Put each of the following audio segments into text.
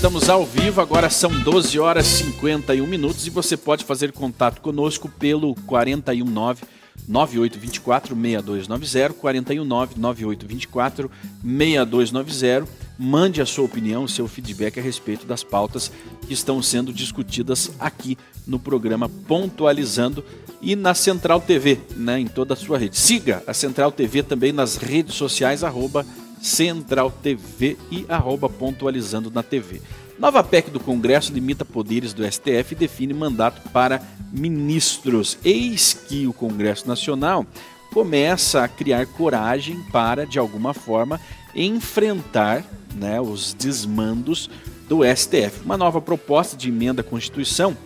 estamos ao vivo, agora são 12 horas e 51 minutos e você pode fazer contato conosco pelo 419 9824 6290 419 9824 6290. Mande a sua opinião, seu feedback a respeito das pautas que estão sendo discutidas aqui no programa Pontualizando e na Central TV, né, em toda a sua rede. Siga a Central TV também nas redes sociais, arroba Central TV e arroba pontualizando na TV. Nova PEC do Congresso limita poderes do STF e define mandato para ministros. Eis que o Congresso Nacional começa a criar coragem para, de alguma forma, enfrentar né, os desmandos do STF. Uma nova proposta de emenda à Constituição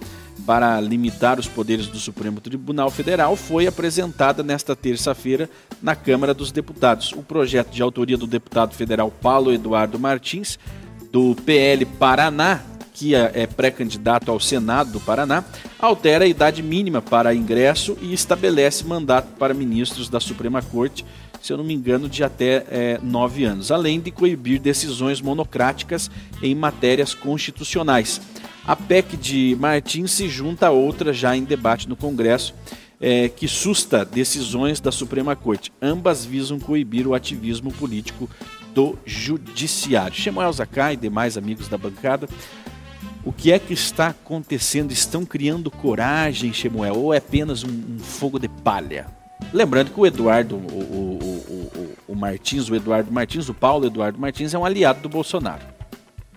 para limitar os poderes do Supremo Tribunal Federal foi apresentada nesta terça-feira na Câmara dos Deputados. O projeto de autoria do deputado federal Paulo Eduardo Martins, do PL Paraná, que é, é pré-candidato ao Senado do Paraná, altera a idade mínima para ingresso e estabelece mandato para ministros da Suprema Corte, se eu não me engano, de até é, nove anos, além de coibir decisões monocráticas em matérias constitucionais. A PEC de Martins se junta a outra já em debate no Congresso, é, que susta decisões da Suprema Corte. Ambas visam coibir o ativismo político do Judiciário. Shemuel Zakai e demais amigos da bancada, o que é que está acontecendo? Estão criando coragem, Shemuel, ou é apenas um, um fogo de palha? Lembrando que o Eduardo, o, o, o, o, Martins, o Eduardo Martins, o Paulo Eduardo Martins é um aliado do Bolsonaro.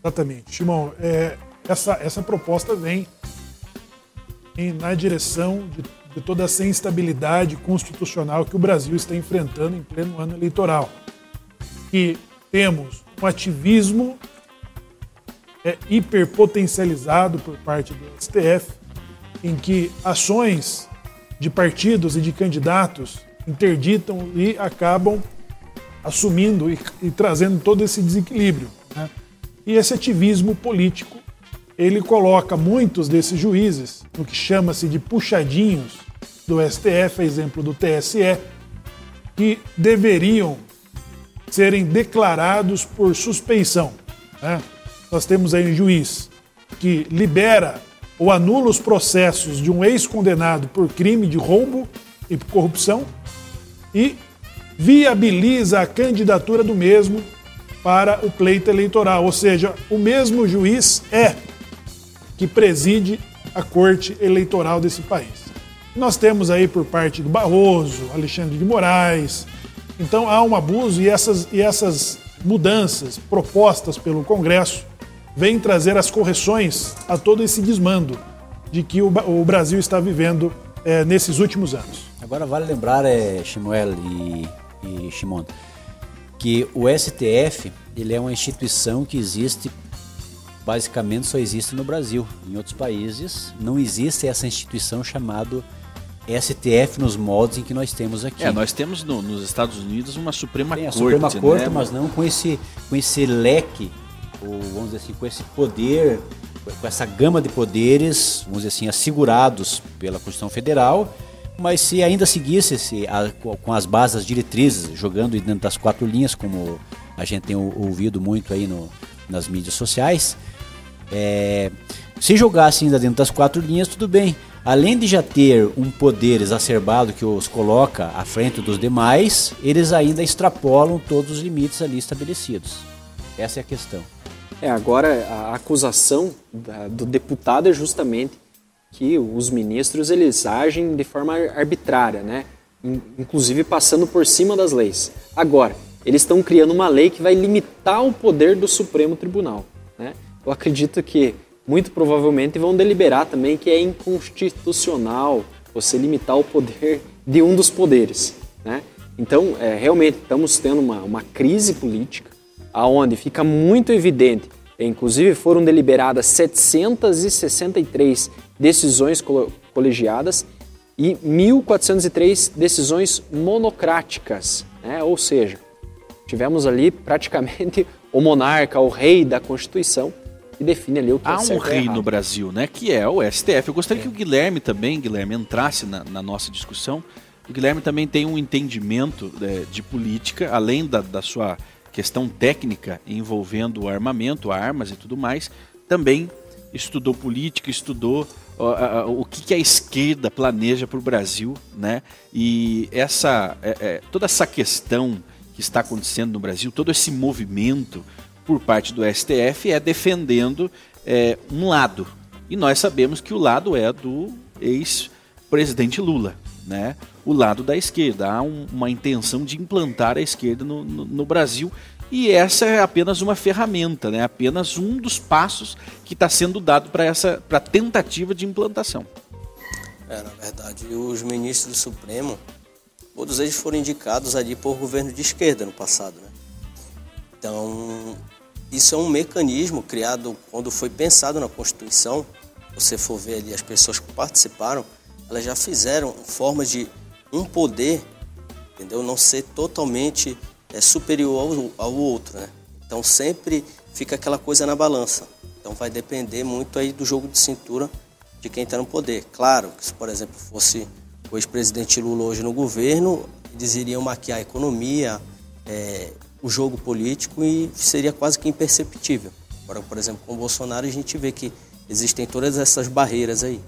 Exatamente. Simão, é, essa, essa proposta vem em, na direção de, de toda essa instabilidade constitucional que o Brasil está enfrentando em pleno ano eleitoral. Que temos um ativismo é, hiperpotencializado por parte do STF, em que ações de partidos e de candidatos interditam e acabam assumindo e, e trazendo todo esse desequilíbrio. Né? E esse ativismo político ele coloca muitos desses juízes no que chama-se de puxadinhos do STF, exemplo do TSE, que deveriam serem declarados por suspeição. Né? Nós temos aí um juiz que libera ou anula os processos de um ex-condenado por crime de roubo e corrupção e viabiliza a candidatura do mesmo para o pleito eleitoral. Ou seja, o mesmo juiz é que preside a corte eleitoral desse país. Nós temos aí por parte do Barroso, Alexandre de Moraes. Então há um abuso e essas, e essas mudanças propostas pelo Congresso vêm trazer as correções a todo esse desmando de que o, o Brasil está vivendo é, nesses últimos anos. Agora vale lembrar, é, Shimuel e, e Shimon, que o STF ele é uma instituição que existe basicamente só existe no Brasil. Em outros países não existe essa instituição chamada STF nos moldes em que nós temos aqui. É, nós temos no, nos Estados Unidos uma Suprema Tem Corte. Suprema Corte, né? mas não com esse, com esse leque, ou vamos dizer assim, com esse poder, com essa gama de poderes, vamos dizer assim, assegurados pela Constituição Federal. Mas se ainda seguisse esse, a, com as bases, as diretrizes, jogando dentro das quatro linhas, como a gente tem ouvido muito aí no, nas mídias sociais, é, se jogasse ainda dentro das quatro linhas, tudo bem. Além de já ter um poder exacerbado que os coloca à frente dos demais, eles ainda extrapolam todos os limites ali estabelecidos. Essa é a questão. É, agora a acusação do deputado é justamente que os ministros eles agem de forma arbitrária, né? Inclusive passando por cima das leis. Agora, eles estão criando uma lei que vai limitar o poder do Supremo Tribunal, né? Eu acredito que muito provavelmente vão deliberar também que é inconstitucional você limitar o poder de um dos poderes. Né? Então, é, realmente, estamos tendo uma, uma crise política aonde fica muito evidente, inclusive foram deliberadas 763 decisões colegiadas e 1.403 decisões monocráticas, né? ou seja, tivemos ali praticamente o monarca, o rei da Constituição, que define ali o que Há é certo um rei no Brasil, né? Que é o STF. Eu gostaria é. que o Guilherme também, Guilherme, entrasse na, na, nossa discussão. O Guilherme também tem um entendimento é, de política, além da, da sua questão técnica envolvendo o armamento, armas e tudo mais, também estudou política, estudou o que, que a esquerda planeja para o Brasil, né? E essa, é, é, toda essa questão que está acontecendo no Brasil, todo esse movimento por parte do STF é defendendo é, um lado. E nós sabemos que o lado é do ex-presidente Lula, né? O lado da esquerda. Há um, uma intenção de implantar a esquerda no, no, no Brasil e essa é apenas uma ferramenta, né? apenas um dos passos que está sendo dado para essa pra tentativa de implantação. É, na verdade, os ministros do Supremo, todos eles foram indicados ali por governo de esquerda no passado. Né? Então, isso é um mecanismo criado quando foi pensado na Constituição. Você for ver ali as pessoas que participaram, elas já fizeram formas de um poder, entendeu? Não ser totalmente é superior ao, ao outro, né? Então sempre fica aquela coisa na balança. Então vai depender muito aí do jogo de cintura de quem está no poder. Claro que se, por exemplo, fosse o ex-presidente Lula hoje no governo, eles iriam maquiar a economia, é, o jogo político e seria quase que imperceptível. Agora, por exemplo, com o Bolsonaro a gente vê que existem todas essas barreiras aí.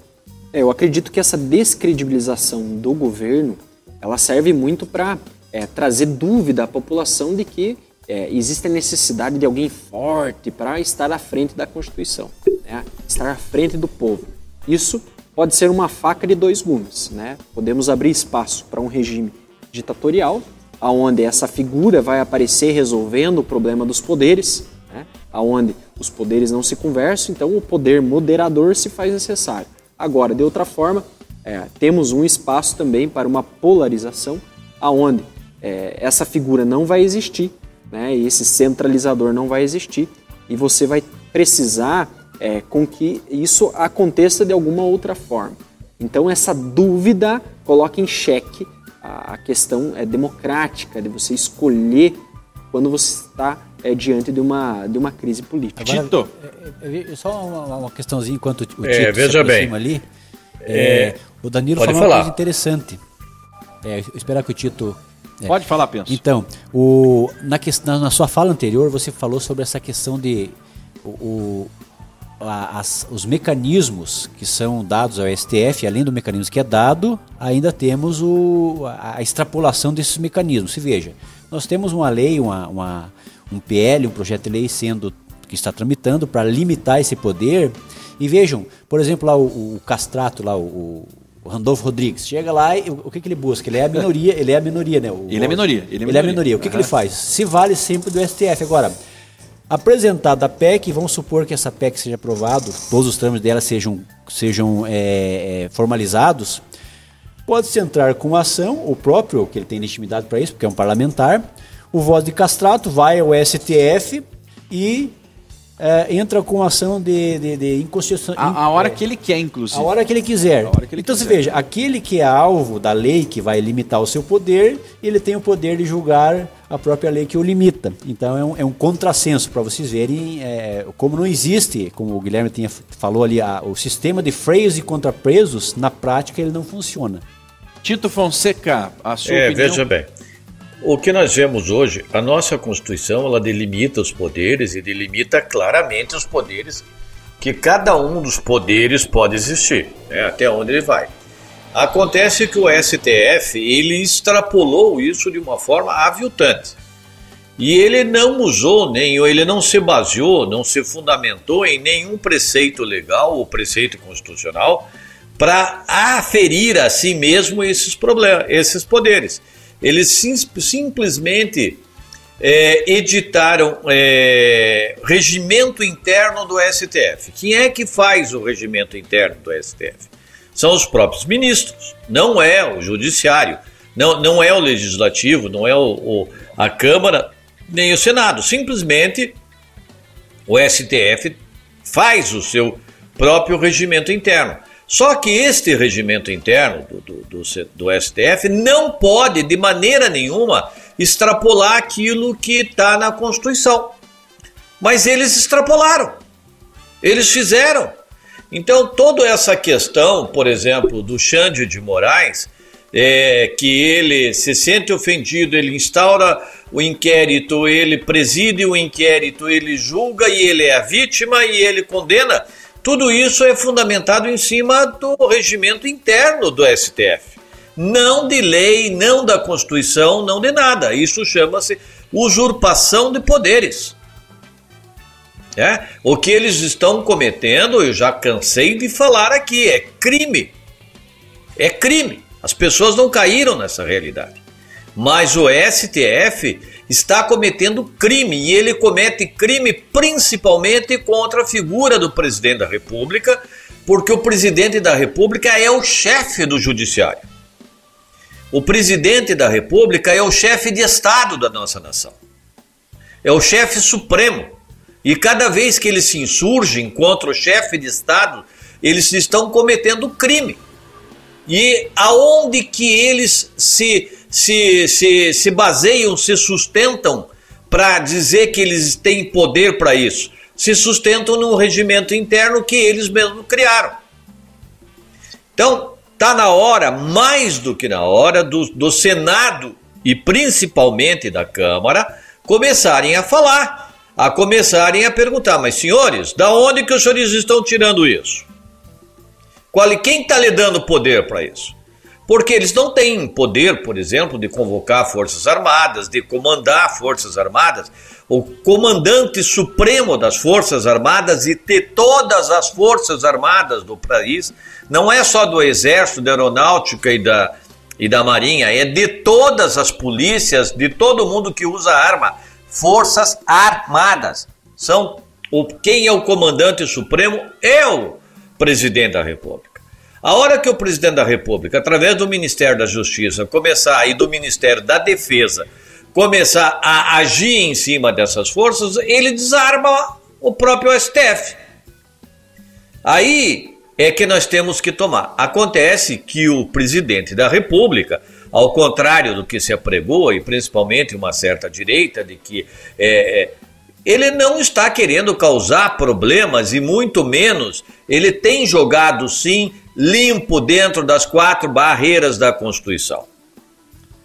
É, eu acredito que essa descredibilização do governo, ela serve muito para é, trazer dúvida à população de que é, existe a necessidade de alguém forte para estar à frente da Constituição, né? estar à frente do povo. Isso pode ser uma faca de dois gumes. Né? Podemos abrir espaço para um regime ditatorial, aonde essa figura vai aparecer resolvendo o problema dos poderes, né? aonde os poderes não se conversam, então o poder moderador se faz necessário. Agora, de outra forma, é, temos um espaço também para uma polarização, aonde é, essa figura não vai existir, né? Esse centralizador não vai existir e você vai precisar é, com que isso aconteça de alguma outra forma. Então essa dúvida coloca em xeque a, a questão é, democrática de você escolher quando você está é, diante de uma, de uma crise política. Tito! É, é, só uma, uma, questãozinha enquanto o Tito é, veja bem. ali. É, o Danilo falou falar. uma coisa interessante. É, esperar que o Tito é. Pode falar, penso. Então, o, na, questão, na sua fala anterior, você falou sobre essa questão de o, o a, as, os mecanismos que são dados ao STF, além do mecanismo que é dado, ainda temos o, a, a extrapolação desses mecanismos. Se veja, nós temos uma lei, uma, uma, um PL, um projeto de lei sendo que está tramitando para limitar esse poder. E vejam, por exemplo, lá o, o castrato, lá o, o Randolfo Rodrigues. Chega lá e o que, que ele busca? Ele é a minoria, ele é a minoria, né? O, ele é minoria. Ele é minoria. Ele é a minoria. O que, uhum. que ele faz? Se vale sempre do STF. Agora, apresentada a PEC, vamos supor que essa PEC seja aprovada, todos os trâmites dela sejam, sejam é, é, formalizados, pode-se entrar com ação, o próprio, que ele tem legitimidade para isso, porque é um parlamentar, o voto de castrato vai ao STF e é, entra com ação de, de, de inconstitucionalidade. A, a, hora que ele quer, inclusive. A hora que ele quiser. Que ele então quiser. você veja, aquele que é alvo da lei que vai limitar o seu poder, ele tem o poder de julgar a própria lei que o limita. Então é um, é um contrassenso para vocês verem é, como não existe, como o Guilherme tinha, falou ali, a, o sistema de freios e contrapresos, na prática ele não funciona. Tito Fonseca, a sua é, opinião? Veja bem, o que nós vemos hoje, a nossa Constituição, ela delimita os poderes e delimita claramente os poderes que cada um dos poderes pode existir, né, até onde ele vai. Acontece que o STF ele extrapolou isso de uma forma aviltante. E ele não usou, nem ele não se baseou, não se fundamentou em nenhum preceito legal ou preceito constitucional para aferir a si mesmo esses problemas, esses poderes. Eles sim, simplesmente é, editaram é, regimento interno do STF. Quem é que faz o regimento interno do STF? São os próprios ministros, não é o judiciário, não, não é o legislativo, não é o, o, a Câmara, nem o Senado. Simplesmente o STF faz o seu próprio regimento interno. Só que este regimento interno do, do, do, STF não pode, de maneira nenhuma, extrapolar aquilo que está na Constituição. Mas eles extrapolaram. Eles fizeram. Então, toda essa questão, por exemplo, do Xande de Moraes, é, que ele se sente ofendido, ele instaura o inquérito ele preside o inquérito, ele julga e ele é a vítima e ele condena. Tudo isso é fundamentado em cima do regimento interno do STF. Não de lei, não da Constituição, não de nada. Isso chama-se usurpação de poderes. É? O que eles estão cometendo, eu já cansei de falar aqui, é crime. É crime. As pessoas não caíram nessa realidade. Mas o STF está cometendo crime e ele comete crime principalmente contra a figura do presidente da República, porque o presidente da República é o chefe do judiciário. O presidente da República é o chefe de Estado da nossa nação. É o chefe supremo. E cada vez que eles se insurgem contra o chefe de Estado, eles estão cometendo crime. E aonde que eles se se, se, se baseiam, se sustentam para dizer que eles têm poder para isso? Se sustentam no regimento interno que eles mesmos criaram. Então, está na hora, mais do que na hora, do, do Senado e principalmente da Câmara começarem a falar, a começarem a perguntar, mas senhores, da onde que os senhores estão tirando isso? Qual, quem está lhe dando poder para isso? porque eles não têm poder, por exemplo, de convocar forças armadas, de comandar forças armadas. O comandante supremo das forças armadas e de todas as forças armadas do país não é só do exército, da aeronáutica e da, e da marinha, é de todas as polícias, de todo mundo que usa arma, forças armadas. São o, quem é o comandante supremo o presidente da República. A hora que o presidente da República, através do Ministério da Justiça, começar e do Ministério da Defesa, começar a agir em cima dessas forças, ele desarma o próprio STF. Aí é que nós temos que tomar. Acontece que o presidente da República, ao contrário do que se apregou, e principalmente uma certa direita, de que é, é ele não está querendo causar problemas e muito menos ele tem jogado sim limpo dentro das quatro barreiras da Constituição.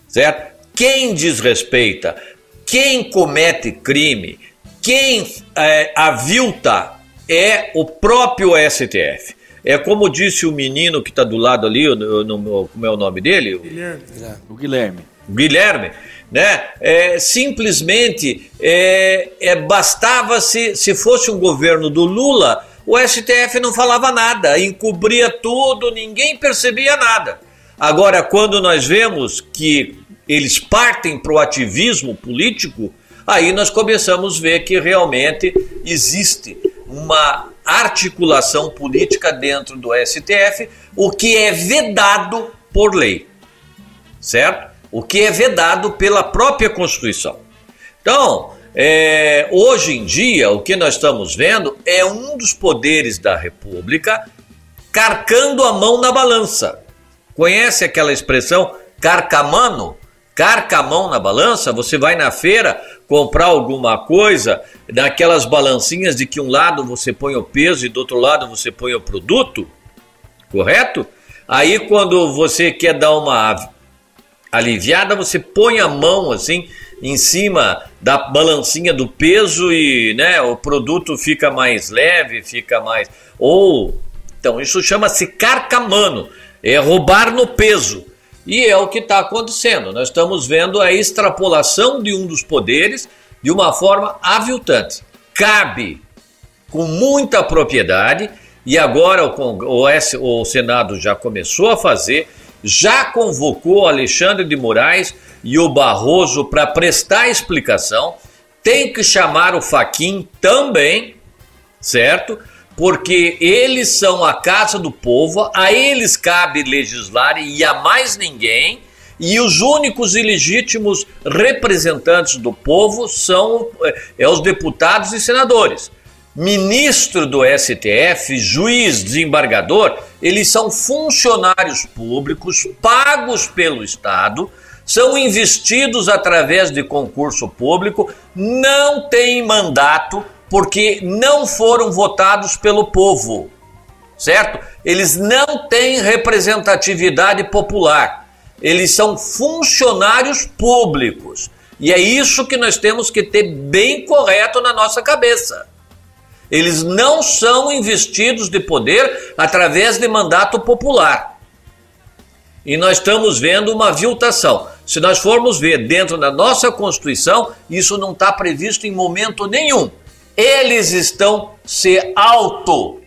Certo? Quem desrespeita, quem comete crime, quem é, avilta é o próprio STF. É como disse o menino que está do lado ali, no, no, como é o nome dele? Guilherme. O Guilherme. Guilherme, né? É, simplesmente é, é, bastava se, se fosse um governo do Lula, o STF não falava nada, encobria tudo, ninguém percebia nada. Agora, quando nós vemos que eles partem para o ativismo político, aí nós começamos a ver que realmente existe uma articulação política dentro do STF, o que é vedado por lei, certo? O que é vedado pela própria Constituição. Então, é, hoje em dia, o que nós estamos vendo é um dos poderes da República carcando a mão na balança. Conhece aquela expressão carcamano? Carca a mão na balança? Você vai na feira comprar alguma coisa, daquelas balancinhas de que um lado você põe o peso e do outro lado você põe o produto, correto? Aí quando você quer dar uma aliviada, você põe a mão assim em cima da balancinha do peso e né, o produto fica mais leve, fica mais. Ou. Então, isso chama-se carcamano, é roubar no peso. E é o que está acontecendo. Nós estamos vendo a extrapolação de um dos poderes de uma forma aviltante. Cabe com muita propriedade, e agora o, o, o Senado já começou a fazer, já convocou Alexandre de Moraes e o Barroso para prestar explicação, tem que chamar o Faquin também, certo? Porque eles são a casa do povo, a eles cabe legislar e a mais ninguém, e os únicos e legítimos representantes do povo são é, é os deputados e senadores. Ministro do STF, juiz, desembargador, eles são funcionários públicos pagos pelo Estado são investidos através de concurso público, não têm mandato porque não foram votados pelo povo, certo? Eles não têm representatividade popular, eles são funcionários públicos. E é isso que nós temos que ter bem correto na nossa cabeça. Eles não são investidos de poder através de mandato popular. E nós estamos vendo uma viltação. Se nós formos ver dentro da nossa Constituição, isso não está previsto em momento nenhum. Eles estão se auto,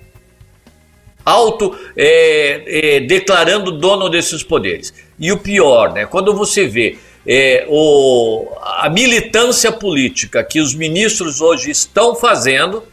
auto é, é, declarando dono desses poderes. E o pior, né, quando você vê é, o, a militância política que os ministros hoje estão fazendo,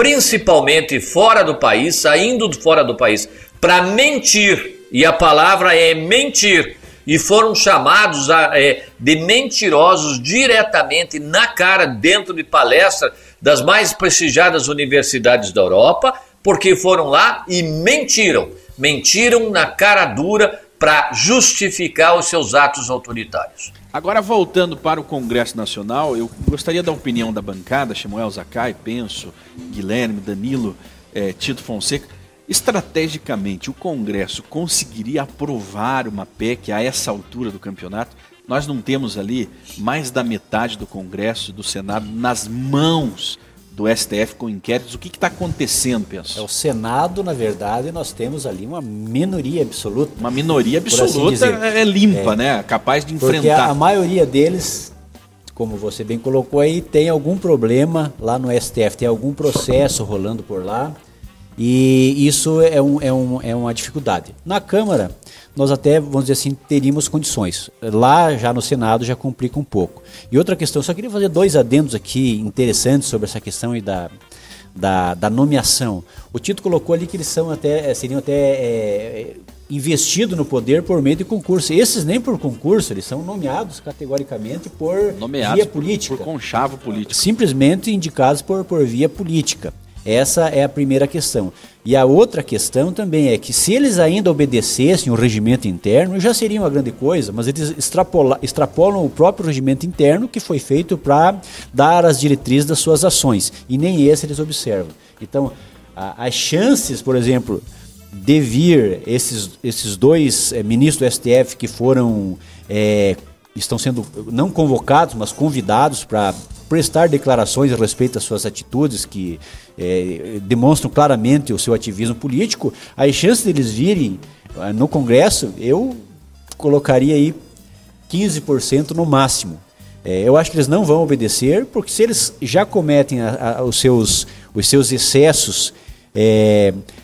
principalmente fora do país, saindo fora do país, para mentir, e a palavra é mentir, e foram chamados a, é, de mentirosos diretamente na cara, dentro de palestra das mais prestigiadas universidades da Europa, porque foram lá e mentiram. Mentiram na cara dura para justificar os seus atos autoritários. Agora, voltando para o Congresso Nacional, eu gostaria da opinião da bancada, Samuel Zacai, Penso, Guilherme, Danilo, eh, Tito Fonseca. Estrategicamente, o Congresso conseguiria aprovar uma PEC a essa altura do campeonato? Nós não temos ali mais da metade do Congresso, do Senado, nas mãos do STF com inquéritos. O que está acontecendo, penso? É o Senado, na verdade, nós temos ali uma minoria absoluta. Uma minoria absoluta assim é limpa, é, né? Capaz de enfrentar. Porque a, a maioria deles, como você bem colocou aí, tem algum problema lá no STF, tem algum processo rolando por lá. E isso é, um, é, um, é uma dificuldade. Na Câmara, nós até, vamos dizer assim, teríamos condições. Lá, já no Senado, já complica um pouco. E outra questão, só queria fazer dois adendos aqui interessantes sobre essa questão e da, da, da nomeação. O Tito colocou ali que eles são até, seriam até é, investidos no poder por meio de concurso. Esses nem por concurso, eles são nomeados categoricamente por nomeados via política. Por conchavo político. Simplesmente indicados por, por via política. Essa é a primeira questão. E a outra questão também é que se eles ainda obedecessem o regimento interno, já seria uma grande coisa, mas eles extrapola, extrapolam o próprio regimento interno que foi feito para dar as diretrizes das suas ações. E nem esse eles observam. Então, a, as chances, por exemplo, de vir esses, esses dois é, ministros do STF que foram. É, estão sendo não convocados, mas convidados para prestar declarações a respeito das suas atitudes que é, demonstram claramente o seu ativismo político, as chances deles virem eh, no Congresso, eu colocaria aí 15% no máximo. É, eu acho que eles não vão obedecer, porque se eles já cometem a, a, os, seus, os seus excessos é, ah,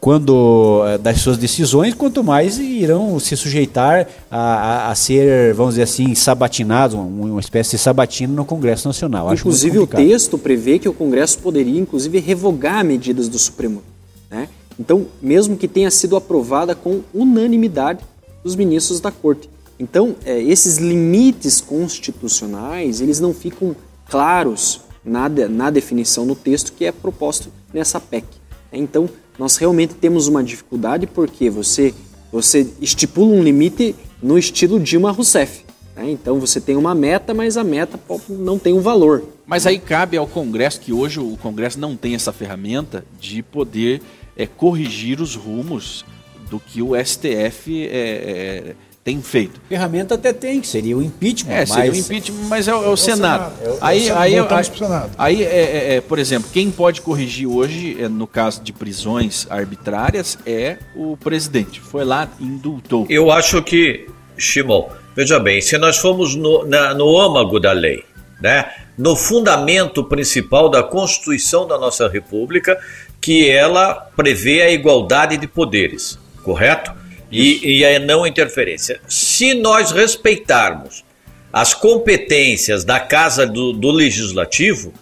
quando ah, das suas decisões, quanto mais irão se sujeitar a, a, a ser, vamos dizer assim, sabatinados, uma espécie de sabatina no Congresso Nacional. Inclusive o texto prevê que o Congresso poderia, inclusive, revogar medidas do Supremo. Né? Então, mesmo que tenha sido aprovada com unanimidade dos ministros da Corte. Então, é, esses limites constitucionais, eles não ficam claros na, na definição no texto que é proposto nessa PEC. Então, nós realmente temos uma dificuldade porque você, você estipula um limite no estilo Dilma Rousseff. Né? Então você tem uma meta, mas a meta não tem um valor. Mas aí cabe ao Congresso, que hoje o Congresso não tem essa ferramenta de poder é, corrigir os rumos do que o STF é, é, tem feito. Ferramenta até tem, que seria o impeachment. É, seria o impeachment, mas é, o, é o é Senado. Senado. aí, aí, aí, Senado. aí é, é, é, por exemplo, quem pode corrigir hoje, é, no caso de prisões arbitrárias, é o presidente. Foi lá e indultou. Eu acho que, Shimon, veja bem, se nós formos no, na, no âmago da lei, né, no fundamento principal da Constituição da nossa República, que ela prevê a igualdade de poderes, correto? E, e a não interferência. Se nós respeitarmos as competências da Casa do, do Legislativo,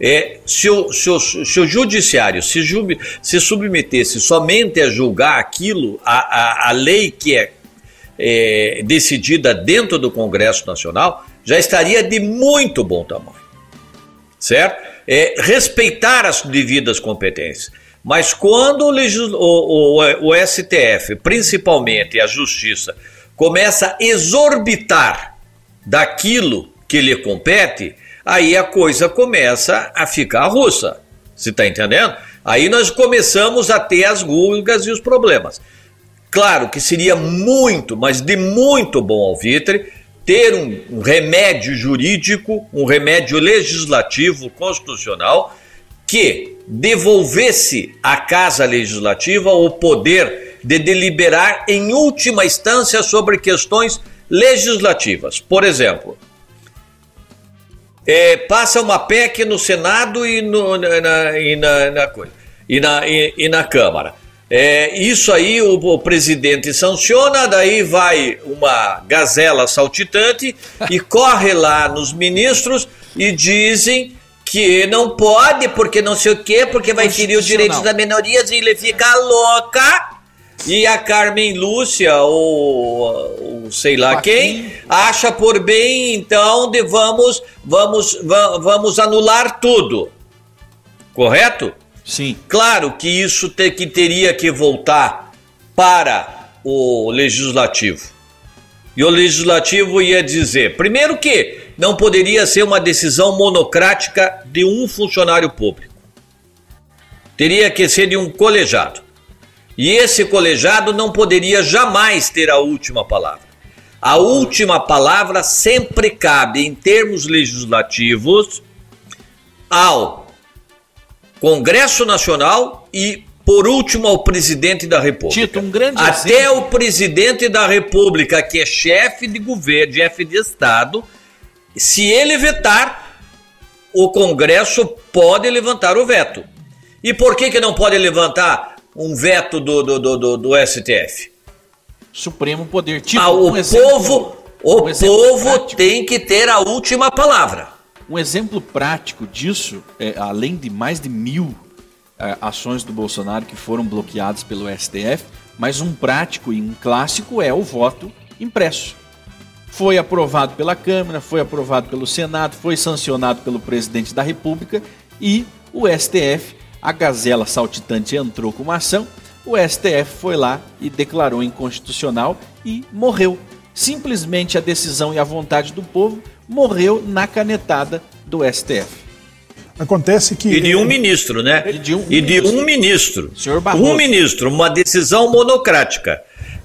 é, se, o, se, o, se o judiciário se, se submetesse somente a julgar aquilo, a, a, a lei que é, é decidida dentro do Congresso Nacional, já estaria de muito bom tamanho. Certo? É, respeitar as devidas competências. Mas quando o, o, o, o STF, principalmente a Justiça, começa a exorbitar daquilo que lhe compete, aí a coisa começa a ficar russa. Você está entendendo? Aí nós começamos a ter as gulgas e os problemas. Claro que seria muito, mas de muito bom alvitre ter um, um remédio jurídico, um remédio legislativo constitucional que devolvesse à Casa Legislativa o poder de deliberar em última instância sobre questões legislativas. Por exemplo, é, passa uma PEC no Senado e, no, na, e na, na, e, na, e, e na Câmara. É, isso aí o, o, presidente sanciona, daí vai uma gazela saltitante e corre lá nos ministros e dizem que não pode, porque não sei o quê, porque vai ferir os direitos das minorias e ele fica louca. E a Carmen Lúcia, ou, ou sei lá quem, acha por bem, então, de vamos, vamos, vamos anular tudo. Correto? Sim. Claro que isso te, que teria que voltar para o legislativo. E o legislativo ia dizer, primeiro que não poderia ser uma decisão monocrática de um funcionário público. Teria que ser de um colegiado. E esse colegiado não poderia jamais ter a última palavra. A última palavra sempre cabe, em termos legislativos, ao Congresso Nacional e, por último, ao presidente da República. Tito, um grande Até exemplo. o presidente da República, que é chefe de governo, chefe de Estado, se ele vetar, o Congresso pode levantar o veto. E por que, que não pode levantar um veto do, do, do, do STF? Supremo Poder. Tipo, ah, o um povo, o um povo tem que ter a última palavra. Um exemplo prático disso, é, além de mais de mil é, ações do Bolsonaro que foram bloqueadas pelo STF, mas um prático e um clássico é o voto impresso. Foi aprovado pela Câmara, foi aprovado pelo Senado, foi sancionado pelo presidente da República e o STF a Gazela Saltitante entrou com uma ação, o STF foi lá e declarou inconstitucional e morreu. Simplesmente a decisão e a vontade do povo morreu na canetada do STF. Acontece que. E de um ministro, né? E de um, e de um ministro. Senhor Barroso. Um ministro, uma decisão monocrática.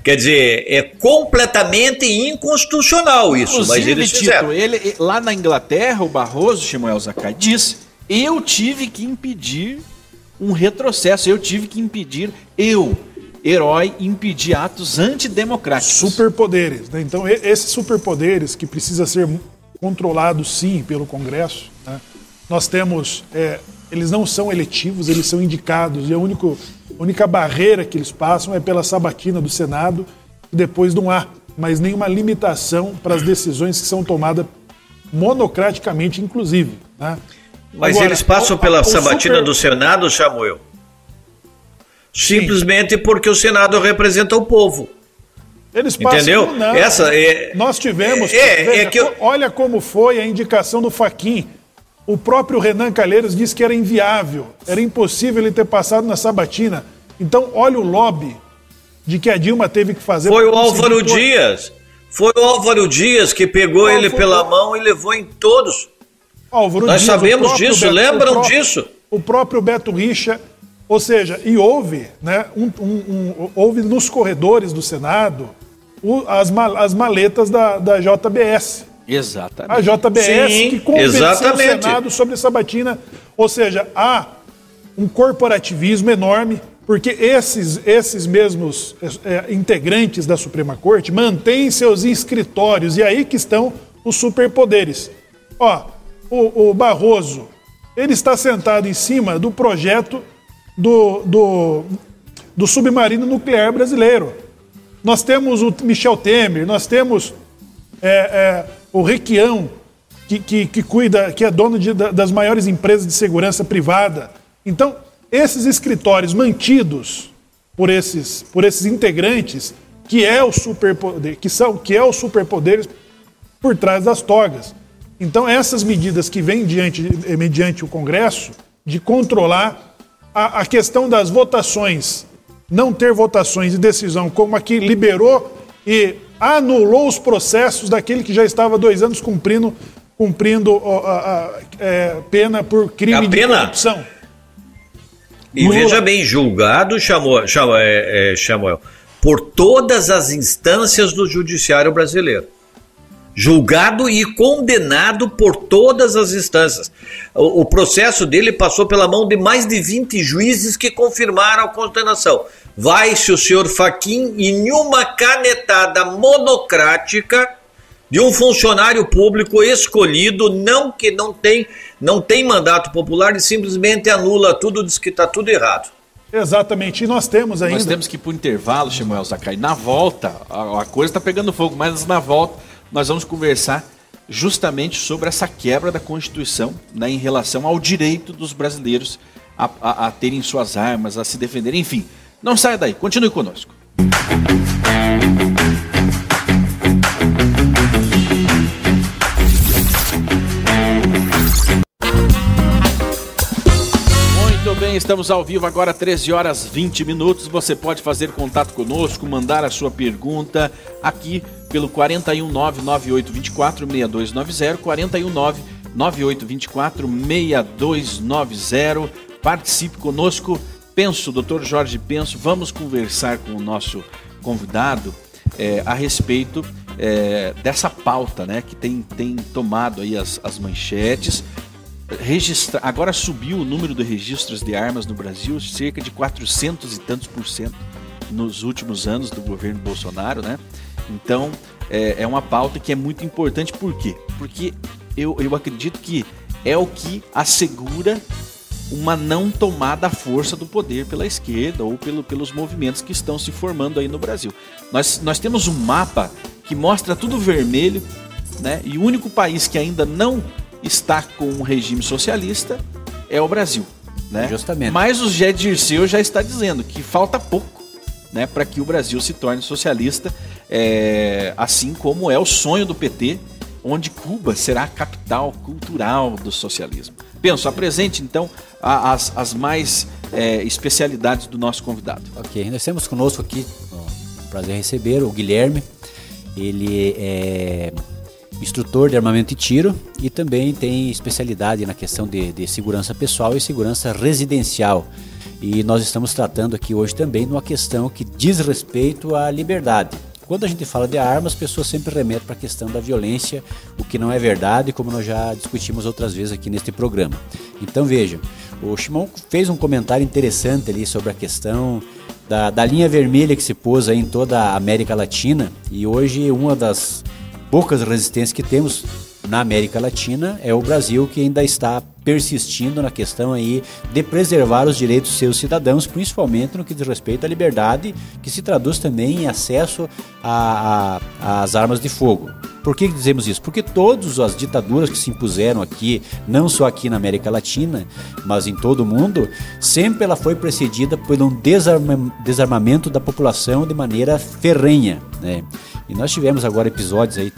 Quer dizer, é completamente inconstitucional isso, Inclusive, mas eles fizeram. Tito, ele, lá na Inglaterra, o Barroso, Samuel Zakai, disse: Eu tive que impedir um retrocesso. Eu tive que impedir, eu, herói, impedir atos antidemocráticos. Superpoderes. Né? Então, esses superpoderes que precisa ser controlados, sim, pelo Congresso, né? nós temos. É, eles não são eletivos, eles são indicados, e a, único, a única barreira que eles passam é pela sabatina do Senado, e depois não há mais nenhuma limitação para as decisões que são tomadas monocraticamente, inclusive. Né? Mas Agora, eles passam o, pela sabatina super... do Senado, Samuel? Simplesmente Sim. porque o Senado representa o povo. Eles passam, Entendeu? Não, Essa é, Nós tivemos. É, veja, é que eu... Olha como foi a indicação do Faquin. O próprio Renan Calheiros disse que era inviável, era impossível ele ter passado na sabatina. Então, olha o lobby de que a Dilma teve que fazer. Foi o Álvaro Dias. Foi o Álvaro Dias que pegou Qual ele pela o... mão e levou em todos. Álvaro Nós Dias, sabemos disso, Beto, lembram próprio, disso? O próprio Beto Richa, ou seja, e houve, né, um, um, um, houve nos corredores do Senado o, as, as maletas da, da JBS. Exatamente. A JBS Sim, que convenceu exatamente. o Senado sobre sabatina. Ou seja, há um corporativismo enorme, porque esses, esses mesmos é, integrantes da Suprema Corte mantêm seus escritórios, e aí que estão os superpoderes. Ó, o, o Barroso, ele está sentado em cima do projeto do, do, do submarino nuclear brasileiro. Nós temos o Michel Temer, nós temos é, é, o Requião, que, que, que, cuida, que é dono de, das maiores empresas de segurança privada. Então, esses escritórios mantidos por esses, por esses integrantes, que é o superpoder, que são, que é os superpoderes por trás das togas. Então, essas medidas que vêm diante, eh, mediante o Congresso, de controlar a, a questão das votações, não ter votações de decisão, como aqui liberou e anulou os processos daquele que já estava dois anos cumprindo, cumprindo a, a, a é, pena por crime de corrupção. E Lula. veja bem, julgado, chamou, chamou, é, é, Samuel, por todas as instâncias do judiciário brasileiro julgado e condenado por todas as instâncias. O, o, processo dele passou pela mão de mais de 20 juízes que confirmaram a condenação. Vai-se o senhor Faquim em uma canetada monocrática de um funcionário público escolhido, não que não tem, não tem mandato popular e simplesmente anula tudo, diz que está tudo errado. Exatamente, e nós temos ainda. Nós temos que ir para o intervalo, Samuel Zakai. Na volta, a, a coisa está pegando fogo, mas na volta nós vamos conversar justamente sobre essa quebra da Constituição né, em relação ao direito dos brasileiros a, a, a terem suas armas, a se defenderem, enfim. Não saia daí, continue conosco. Estamos ao vivo agora, 13 horas 20 minutos. Você pode fazer contato conosco, mandar a sua pergunta aqui pelo 41998246290, 41998246290. Participe conosco. Penso, doutor Jorge Penso, vamos conversar com o nosso convidado é, a respeito é, dessa pauta né, que tem, tem tomado aí as, as manchetes registra... agora subiu o número de registros de armas no Brasil, cerca de 400 e tantos por cento nos últimos anos do governo Bolsonaro, né? Então, é, é uma pauta que é muito importante, por quê? Porque eu, eu acredito que é o que assegura uma não tomada à força do poder pela esquerda ou pelo, pelos movimentos que estão se formando aí no Brasil. Nós, nós temos um mapa que mostra tudo vermelho, né? E o único país que ainda não está com um regime socialista é o Brasil. Né? Justamente. Mas o Jed Dirceu já está dizendo que falta pouco né, para que o Brasil se torne socialista, é, assim como é o sonho do PT, onde Cuba será a capital cultural do socialismo. Penso, apresente então as, as mais é, especialidades do nosso convidado. Ok, nós temos conosco aqui, ó, prazer receber o Guilherme. Ele é instrutor de armamento e tiro e também tem especialidade na questão de, de, segurança pessoal e segurança residencial. E nós estamos tratando aqui hoje também de uma questão que diz respeito à liberdade. Quando a gente fala de armas, as pessoas sempre remetem para a questão da violência, o que não é verdade, como nós já discutimos outras vezes aqui neste programa. Então vejam, o Shimon fez um comentário interessante ali sobre a questão da, da linha vermelha que se pôs aí em toda a América Latina e hoje uma das poucas resistências que temos na América Latina é o Brasil que ainda está persistindo na questão aí de preservar os direitos dos seus cidadãos, principalmente no que diz respeito à liberdade, que se traduz também em acesso às armas de fogo. Por que dizemos isso? Porque todas as ditaduras que se impuseram aqui, não só aqui na América Latina, mas em todo o mundo, sempre ela foi precedida por um desarma, desarmamento da população de maneira ferrenha. Né? E nós tivemos agora episódios aí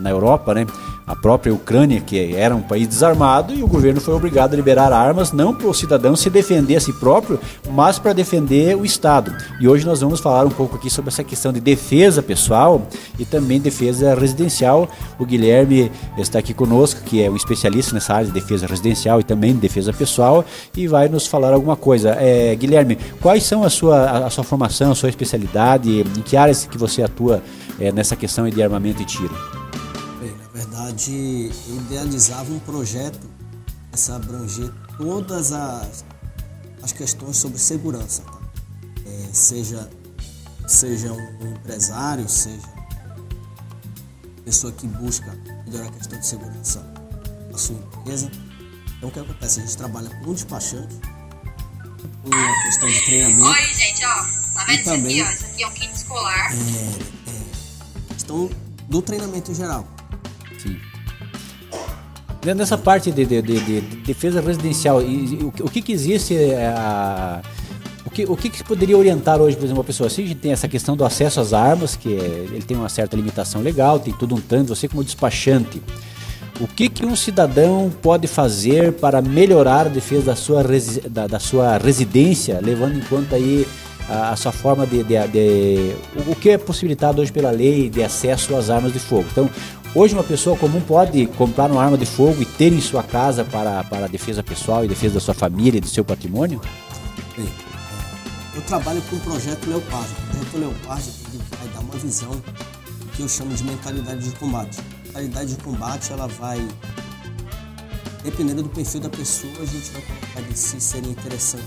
na Europa, né? A própria Ucrânia, que era um país desarmado, e o governo foi obrigado a liberar armas não para o cidadão se defender a si próprio, mas para defender o Estado. E hoje nós vamos falar um pouco aqui sobre essa questão de defesa pessoal e também defesa residencial. O Guilherme está aqui conosco, que é um especialista nessa área de defesa residencial e também de defesa pessoal, e vai nos falar alguma coisa. É, Guilherme, quais são a sua, a sua formação, a sua especialidade, em que áreas que você atua é, nessa questão de armamento e tiro? Verdade, eu idealizava um projeto que abranger todas as, as questões sobre segurança, tá? é, seja, seja um empresário, seja pessoa que busca melhorar a questão de segurança da sua empresa. Então, o que acontece? A gente trabalha com um despachante, com a questão de treinamento. Oi, gente, ó, tá vendo isso aqui, ó? Isso aqui é um kit escolar. É, é, questão do treinamento em geral. Nessa parte de, de, de, de defesa residencial, e, o, o, que, que existe é, a, o que, o que, que poderia orientar hoje, por exemplo, uma pessoa assim? A gente tem essa questão do acesso às armas, que é, ele tem uma certa limitação legal, tem tudo um tanto, você como despachante. O que, que um cidadão pode fazer para melhorar a defesa da sua, da, da sua residência, levando em conta aí a, a sua forma de, de, de, o que é possibilitado hoje pela lei de acesso às armas de fogo. Então, Hoje uma pessoa comum pode comprar uma arma de fogo e ter em sua casa para, para a defesa pessoal e defesa da sua família e do seu patrimônio? Bem, eu trabalho com o projeto Leopardo. O projeto Leopardo vai dar uma visão que eu chamo de mentalidade de combate. mentalidade de combate ela vai dependendo do perfil da pessoa, a gente vai colocar de se seria interessante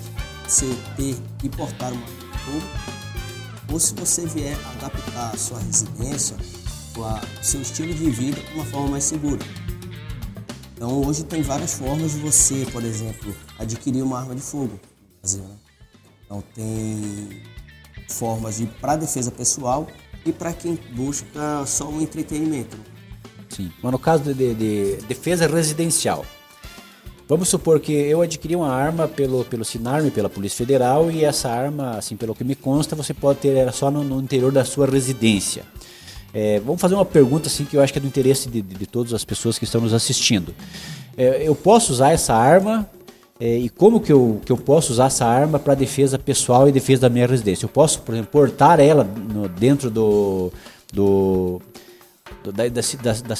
você ter e portar uma fogo, ou se você vier adaptar a sua residência, o seu estilo de vida de uma forma mais segura. Então hoje tem várias formas de você, por exemplo, adquirir uma arma de fogo no Brasil. Né? Então tem formas de para defesa pessoal e para quem busca só um entretenimento. Sim. Mas no caso de, de, de defesa residencial, Vamos supor que eu adquiri uma arma pelo, pelo Sinarme, pela Polícia Federal, e essa arma, assim, pelo que me consta, você pode ter ela só no, no interior da sua residência. É, vamos fazer uma pergunta assim que eu acho que é do interesse de, de, de todas as pessoas que estão nos assistindo. É, eu posso usar essa arma é, e como que eu, que eu posso usar essa arma para defesa pessoal e defesa da minha residência? Eu posso, por exemplo, portar ela no, dentro do, do da, da, da,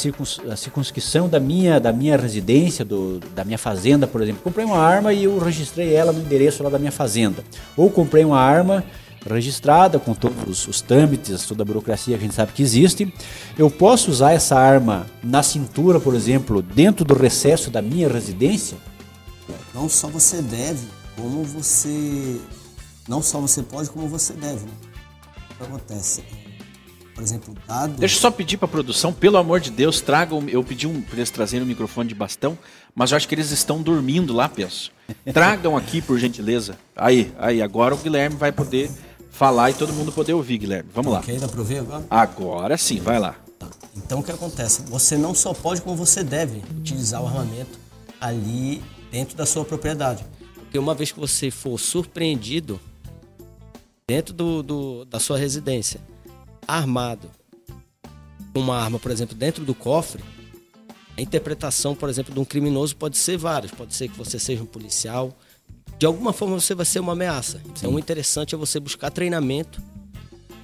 da, circunscrição da minha, da minha residência, do, da minha fazenda, por exemplo. Comprei uma arma e eu registrei ela no endereço lá da minha fazenda. Ou comprei uma arma registrada com todos os, os trâmites, toda a burocracia que a gente sabe que existe. Eu posso usar essa arma na cintura, por exemplo, dentro do recesso da minha residência? Não só você deve, como você. Não só você pode, como você deve. Né? O que acontece? por exemplo, dados. Deixa eu só pedir para a produção, pelo amor de Deus, tragam. Eu pedi um, para eles trazerem o um microfone de bastão, mas eu acho que eles estão dormindo lá, penso. Tragam aqui, por gentileza. Aí, aí, agora o Guilherme vai poder falar e todo mundo poder ouvir, Guilherme. Vamos lá. Ok, dá para ouvir agora? Agora sim, vai lá. Tá. Então o que acontece? Você não só pode, como você deve utilizar o armamento ali dentro da sua propriedade. Porque uma vez que você for surpreendido dentro do, do da sua residência armado com uma arma, por exemplo, dentro do cofre, a interpretação, por exemplo, de um criminoso pode ser várias. Pode ser que você seja um policial. De alguma forma você vai ser uma ameaça. Então o interessante é você buscar treinamento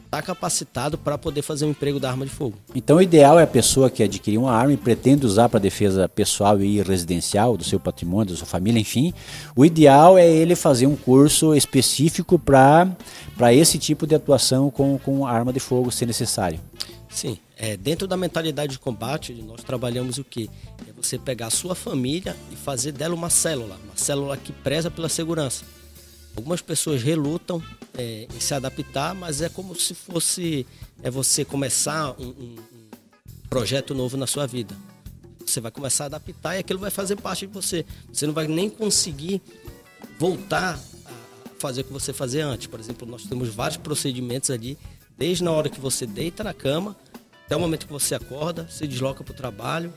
está capacitado para poder fazer o emprego da arma de fogo. Então, o ideal é a pessoa que adquirir uma arma e pretende usar para defesa pessoal e residencial, do seu patrimônio, da sua família, enfim. O ideal é ele fazer um curso específico para esse tipo de atuação com, com arma de fogo, se necessário. Sim, é, dentro da mentalidade de combate, nós trabalhamos o que? É você pegar a sua família e fazer dela uma célula, uma célula que preza pela segurança. Algumas pessoas relutam é, em se adaptar, mas é como se fosse é você começar um, um, um projeto novo na sua vida. Você vai começar a adaptar e aquilo vai fazer parte de você. Você não vai nem conseguir voltar a fazer o que você fazia antes. Por exemplo, nós temos vários procedimentos ali, desde na hora que você deita na cama, até o momento que você acorda, se desloca para o trabalho,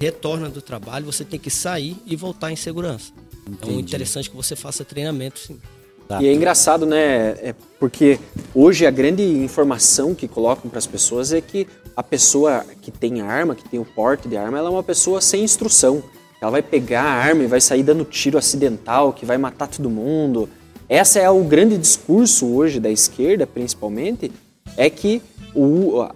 retorna do trabalho, você tem que sair e voltar em segurança. Entendi. Então, interessante que você faça treinamento, sim. Tá. E é engraçado, né? É porque hoje a grande informação que colocam para as pessoas é que a pessoa que tem arma, que tem o porte de arma, ela é uma pessoa sem instrução. Ela vai pegar a arma e vai sair dando tiro acidental, que vai matar todo mundo. Essa é o grande discurso hoje da esquerda, principalmente, é que o,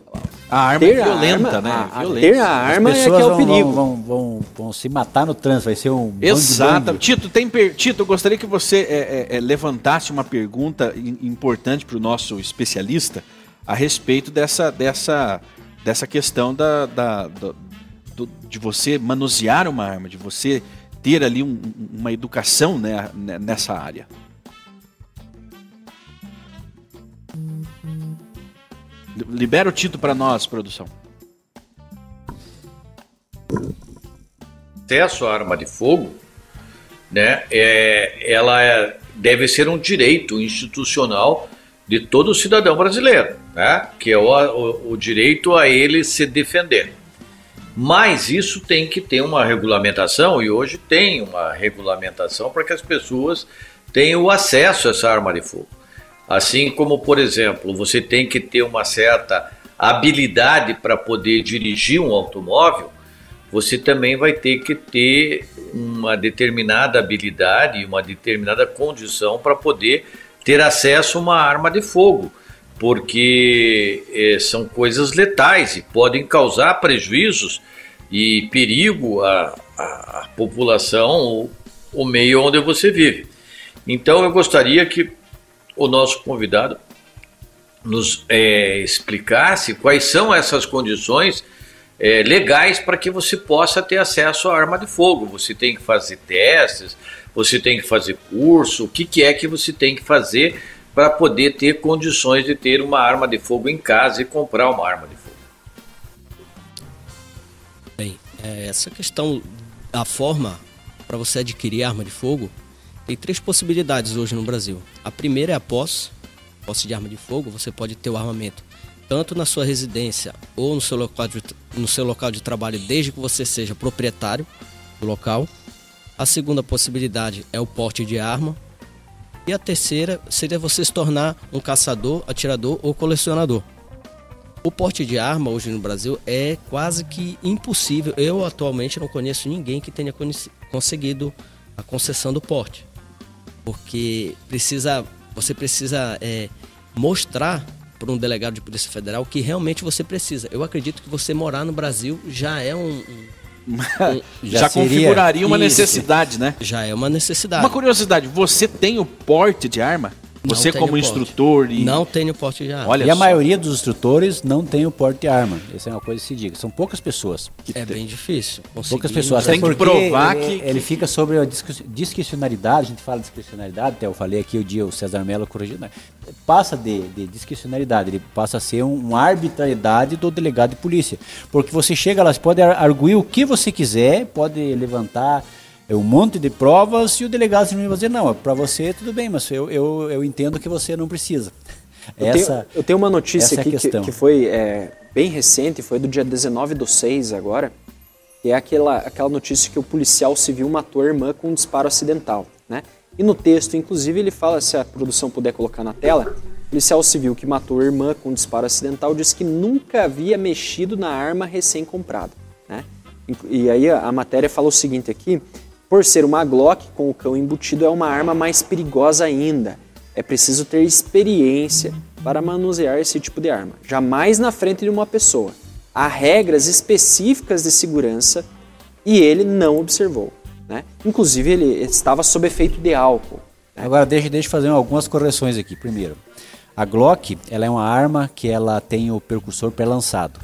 a arma é violenta, arma, né? A, violenta. Ter a arma é que é o perigo. Vão, vão, vão, vão, se matar no trânsito, vai ser um. Exato. Tito, tem per... Tito, eu gostaria que você é, é, é levantasse uma pergunta importante para o nosso especialista a respeito dessa, dessa, dessa questão da, da, da do, de você manusear uma arma, de você ter ali um, uma educação né, nessa área. Libera o título para nós, produção. Acesso à arma de fogo, né? É, ela é, deve ser um direito institucional de todo cidadão brasileiro, né? Que é o, o, o direito a ele se defender. Mas isso tem que ter uma regulamentação e hoje tem uma regulamentação para que as pessoas tenham acesso a essa arma de fogo. Assim como, por exemplo, você tem que ter uma certa habilidade para poder dirigir um automóvel, você também vai ter que ter uma determinada habilidade e uma determinada condição para poder ter acesso a uma arma de fogo, porque é, são coisas letais e podem causar prejuízos e perigo à, à população, o, meio onde você vive. Então eu gostaria que o nosso convidado nos é, explicasse quais são essas condições é, legais para que você possa ter acesso à arma de fogo. Você tem que fazer testes, você tem que fazer curso, o que, que é que você tem que fazer para poder ter condições de ter uma arma de fogo em casa e comprar uma arma de fogo. Bem, é, essa questão da forma para você adquirir arma de fogo tem três possibilidades hoje no Brasil. A primeira é a posse, posse de arma de fogo. Você pode ter o armamento tanto na sua residência ou no seu local de, no seu local de trabalho, desde que você seja proprietário do local. A segunda possibilidade é o porte de arma. E a terceira seria você se tornar um caçador, atirador ou colecionador. O porte de arma hoje no Brasil é quase que impossível. Eu atualmente não conheço ninguém que tenha conseguido a concessão do porte, porque precisa, você precisa é, mostrar para um delegado de polícia federal que realmente você precisa. Eu acredito que você morar no Brasil já é um, um já, já configuraria uma isso. necessidade, né? Já é uma necessidade. Uma curiosidade, você tem o porte de arma? Você como instrutor e... Não tenho porte de arma. Olha e só. a maioria dos instrutores não tem o porte de arma. Essa é uma coisa que se diga. São poucas pessoas. é tem. bem difícil. Poucas pessoas. Tem que provar ele, que... Ele fica sobre a discricionariedade. A gente fala de discricionariedade. Até eu falei aqui o dia, o César Mello corrigiu. Né? Passa de, de discricionariedade. Ele passa a ser um, uma arbitrariedade do delegado de polícia. Porque você chega lá, você pode arguir o que você quiser, pode levantar é um monte de provas e o delegado simplesmente vai dizer, não, para você tudo bem, mas eu, eu, eu entendo que você não precisa. Eu, essa, tenho, eu tenho uma notícia é aqui que, que, foi é, bem recente, foi do dia 19 do 6 agora, que é aquela, aquela notícia que o policial civil matou a irmã com um disparo acidental. Né? E no texto, inclusive, ele fala, se a produção puder colocar na tela, o policial civil que matou a irmã com um disparo acidental disse que nunca havia mexido na arma recém-comprada. Né? E aí a, a matéria fala o seguinte aqui, por ser uma Glock com o cão embutido, é uma arma mais perigosa ainda. É preciso ter experiência para manusear esse tipo de arma, jamais na frente de uma pessoa. Há regras específicas de segurança e ele não observou. Né? Inclusive, ele estava sob efeito de álcool. Né? Agora, deixa, deixa eu fazer algumas correções aqui. Primeiro, a Glock ela é uma arma que ela tem o percussor pré-lançado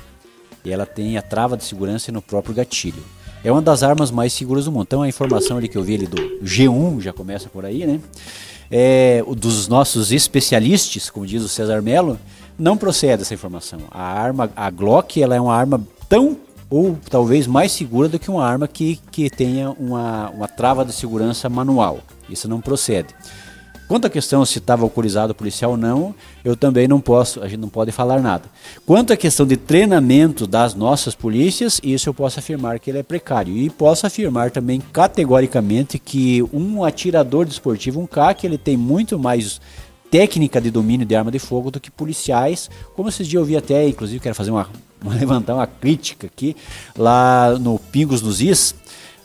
e ela tem a trava de segurança no próprio gatilho é uma das armas mais seguras do mundo. Então a informação ali que eu vi ali do G1, já começa por aí, né? É, dos nossos especialistas, como diz o César Mello, não procede essa informação. A arma, a Glock, ela é uma arma tão ou talvez mais segura do que uma arma que, que tenha uma, uma trava de segurança manual. Isso não procede. Quanto à questão se estava autorizado o policial ou não, eu também não posso, a gente não pode falar nada. Quanto à questão de treinamento das nossas polícias, isso eu posso afirmar que ele é precário. E posso afirmar também categoricamente que um atirador desportivo, um CAC, ele tem muito mais técnica de domínio de arma de fogo do que policiais. Como esses dias eu vi até, inclusive quero fazer uma, uma levantar uma crítica aqui, lá no Pingos nos Is,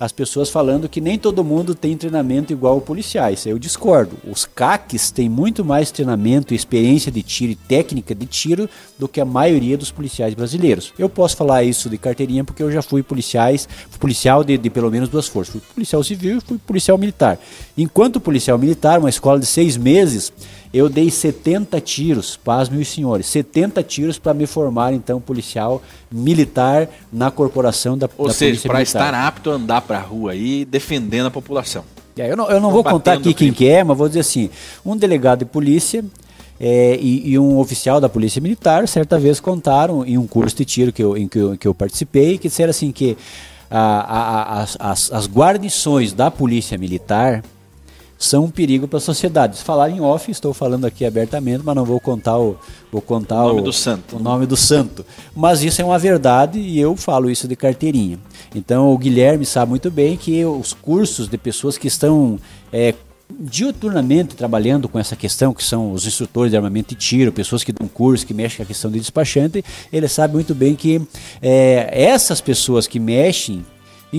as pessoas falando que nem todo mundo tem treinamento igual policiais. Eu discordo. Os CACs têm muito mais treinamento, experiência de tiro e técnica de tiro do que a maioria dos policiais brasileiros. Eu posso falar isso de carteirinha porque eu já fui policiais, policial de, de pelo menos duas forças. Fui policial civil e fui policial militar. Enquanto policial militar, uma escola de seis meses, eu dei 70 tiros, paz meus senhores, 70 tiros para me formar então policial militar na corporação da, Ou da seja, para estar apto a andar para a rua aí defendendo a população. É, eu não, eu não vou contar aqui quem que é, mas vou dizer assim, um delegado de polícia é, e, e, um oficial da polícia militar certa vez contaram em um curso de tiro que eu, em que eu, que eu participei que disseram assim que a, a, a, as, as guarnições da polícia militar são um perigo para a sociedade. Falar em off, estou falando aqui abertamente, mas não vou contar o, vou contar o nome o, do santo. O nome do santo. Mas isso é uma verdade e eu falo isso de carteirinha. Então o Guilherme sabe muito bem que os cursos de pessoas que estão é, diuturnamente trabalhando com essa questão, que são os instrutores de armamento e tiro, pessoas que dão curso, que mexem com a questão de despachante, ele sabe muito bem que é, essas pessoas que mexem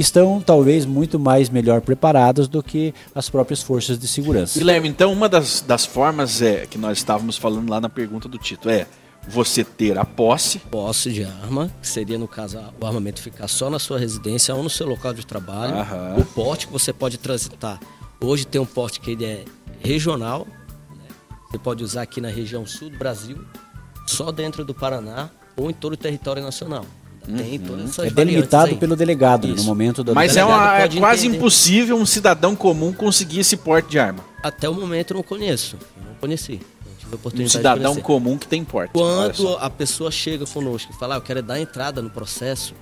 estão talvez muito mais melhor preparadas do que as próprias forças de segurança. Guilherme, então uma das, das formas é que nós estávamos falando lá na pergunta do Tito é você ter a posse. Posse de arma, que seria no caso o armamento ficar só na sua residência ou no seu local de trabalho. Aham. O porte que você pode transitar. Hoje tem um porte que ele é regional. Né? Você pode usar aqui na região sul do Brasil, só dentro do Paraná ou em todo o território nacional Tem todas essas É delimitado aí. pelo delegado, né, no momento da Mas é, uma, é quase entender. impossível um cidadão comum conseguir esse porte de arma. Até o momento eu não conheço. Eu não conheci. Não tive a Um oportunidade cidadão comum que tem porte. Quando a pessoa chega conosco e fala, ah, eu quero dar entrada no processo,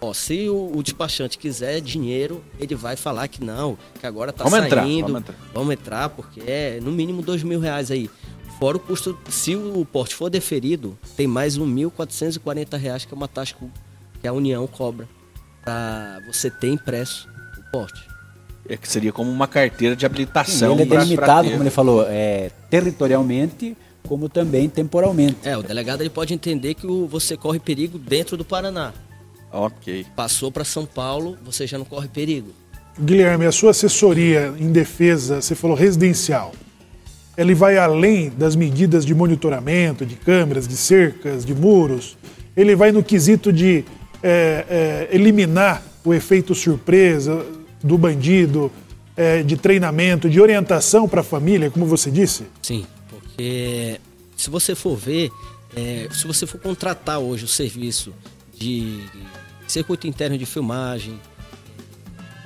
ó, se o, o despachante quiser dinheiro, ele vai falar que não, que agora tá Vamos saindo, entrar, vamos entrar. vamos entrar, porque é no mínimo dois mil reais aí. Fora o custo, se o porte for deferido, tem mais um mil quatrocentos reais, que é uma taxa que a União cobra para você ter impresso o porte. É que seria como uma carteira de Sim, habilitação. ele é pra delimitado, como ele falou, é, territorialmente, como também temporalmente. É, o delegado ele pode entender que o- você corre perigo dentro do Paraná. Ok. Passou para São Paulo, você já não corre perigo. Guilherme, a sua assessoria em defesa, você falou residencial, ele vai além das medidas de monitoramento, de câmeras, de cercas, de muros? Ele vai no quesito de é, é, eliminar o efeito surpresa do bandido, é, de treinamento, de orientação para a família, como você disse? Sim, porque se você for ver, é, se você for contratar hoje o serviço de circuito interno de filmagem,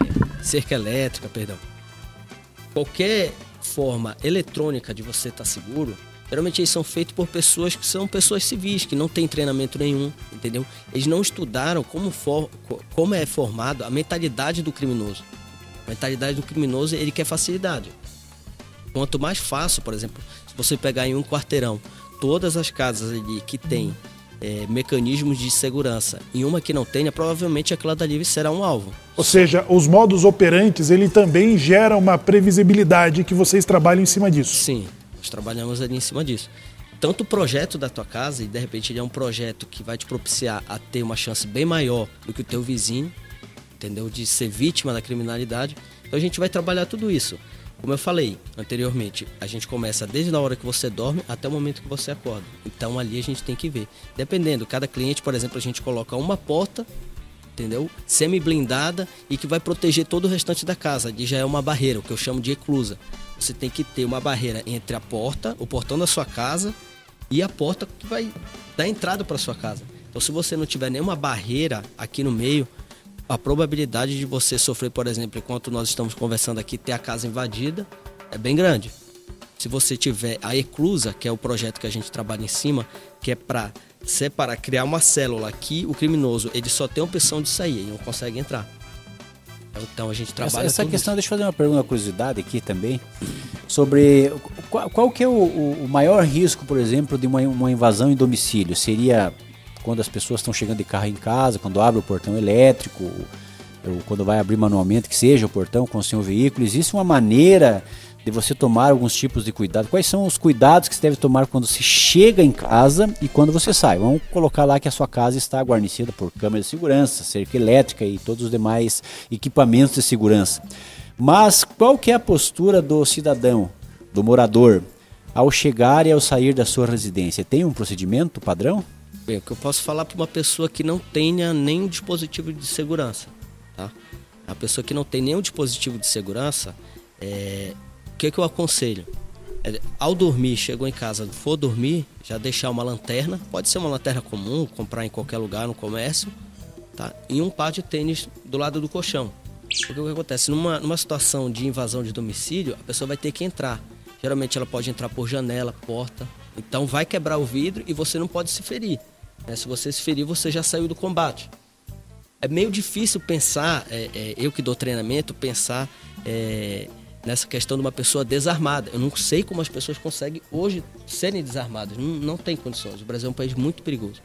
é, cerca elétrica, perdão, qualquer forma eletrônica de você estar seguro, geralmente eles são feitos por pessoas que são pessoas civis, que não têm treinamento nenhum, entendeu? Eles não estudaram como, for, co- como é formado a mentalidade do criminoso. A mentalidade do criminoso, ele quer facilidade. Quanto mais fácil, por exemplo, se você pegar em um quarteirão todas as casas ali que tem é, mecanismos de segurança e uma que não tenha, provavelmente aquela dali será um alvo. Ou seja, os modos operantes, ele também gera uma previsibilidade que vocês trabalham em cima disso. Sim, nós trabalhamos ali em cima disso. Tanto o projeto da tua casa, e de repente ele é um projeto que vai te propiciar a ter uma chance bem maior do que o teu vizinho, entendeu? De ser vítima da criminalidade. Então a gente vai trabalhar tudo isso. Como eu falei anteriormente, a gente começa desde a hora que você dorme até o momento que você acorda. Então ali a gente tem que ver. Dependendo, cada cliente, por exemplo, a gente coloca uma porta, entendeu? Semi-blindada e que vai proteger todo o restante da casa. Ali já é uma barreira, o que eu chamo de eclusa. Você tem que ter uma barreira entre a porta, o portão da sua casa e a porta que vai dar entrada para sua casa. Então, se você não tiver nenhuma barreira aqui no meio, a probabilidade de você sofrer, por exemplo, enquanto nós estamos conversando aqui, ter a casa invadida é bem grande. Se você tiver a eclusa, que é o projeto que a gente trabalha em cima, que é para separar, criar uma célula aqui, o criminoso ele só tem a opção de sair, ele não consegue entrar. Então a gente Essa, trabalha essa tudo questão, deixa eu fazer uma pergunta, uma curiosidade aqui também, sobre qual, qual que é o, o- o maior risco, por exemplo, de uma, uma invasão em domicílio? Seria quando as pessoas estão chegando de carro em casa, quando abre o portão elétrico, ou quando vai abrir manualmente, que seja o portão com o seu veículo? Existe uma maneira de você tomar alguns tipos de cuidado? Quais são os cuidados que você deve tomar quando se chega em casa e quando você sai? Vamos colocar lá que a sua casa está guarnecida por câmeras de segurança, cerca elétrica e todos os demais equipamentos de segurança. Mas qual que é a postura do cidadão, do morador, ao chegar e ao sair da sua residência? Tem um procedimento padrão? Bem, o que eu posso falar para uma pessoa que não tenha nenhum dispositivo de segurança, tá? A pessoa que não tem nenhum dispositivo de segurança, é, o que, que eu aconselho? É, ao dormir, chegou em casa, for dormir, já deixar uma lanterna, pode ser uma lanterna comum, comprar em qualquer lugar no comércio, tá? E um par de tênis do lado do colchão. Porque o que acontece? Numa, numa situação de invasão de domicílio, a pessoa vai ter que entrar. Geralmente ela pode entrar por janela, porta. Então vai quebrar o vidro e você não pode se ferir. Né? Se você se ferir, você já saiu do combate. É meio difícil pensar, é, é, eu que dou treinamento, pensar é, nessa questão de uma pessoa desarmada. Eu não sei como as pessoas conseguem hoje serem desarmadas. Não, não tem condições. O Brasil é um país muito perigoso.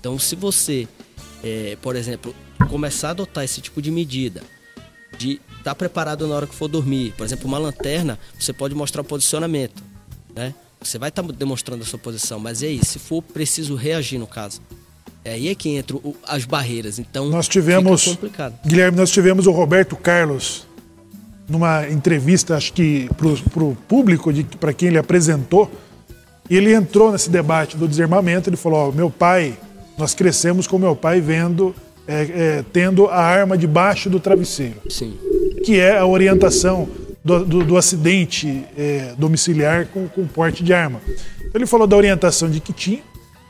Então, se você, é, por exemplo, começar a adotar esse tipo de medida, de estar preparado na hora que for dormir, por exemplo, uma lanterna, você pode mostrar o posicionamento, né? Você vai estar demonstrando a sua posição, mas e aí, se for preciso reagir no caso? É aí é que entram as barreiras. Então, Nós tivemos, complicado. Guilherme, nós tivemos o Roberto Carlos numa entrevista, acho que para o público, para quem ele apresentou, e ele entrou nesse debate do desarmamento. Ele falou: ó, meu pai, nós crescemos com meu pai vendo, é, é, tendo a arma debaixo do travesseiro, Sim. que é a orientação do, do- do acidente é, domiciliar com, com porte de arma. Ele falou da orientação de que tinha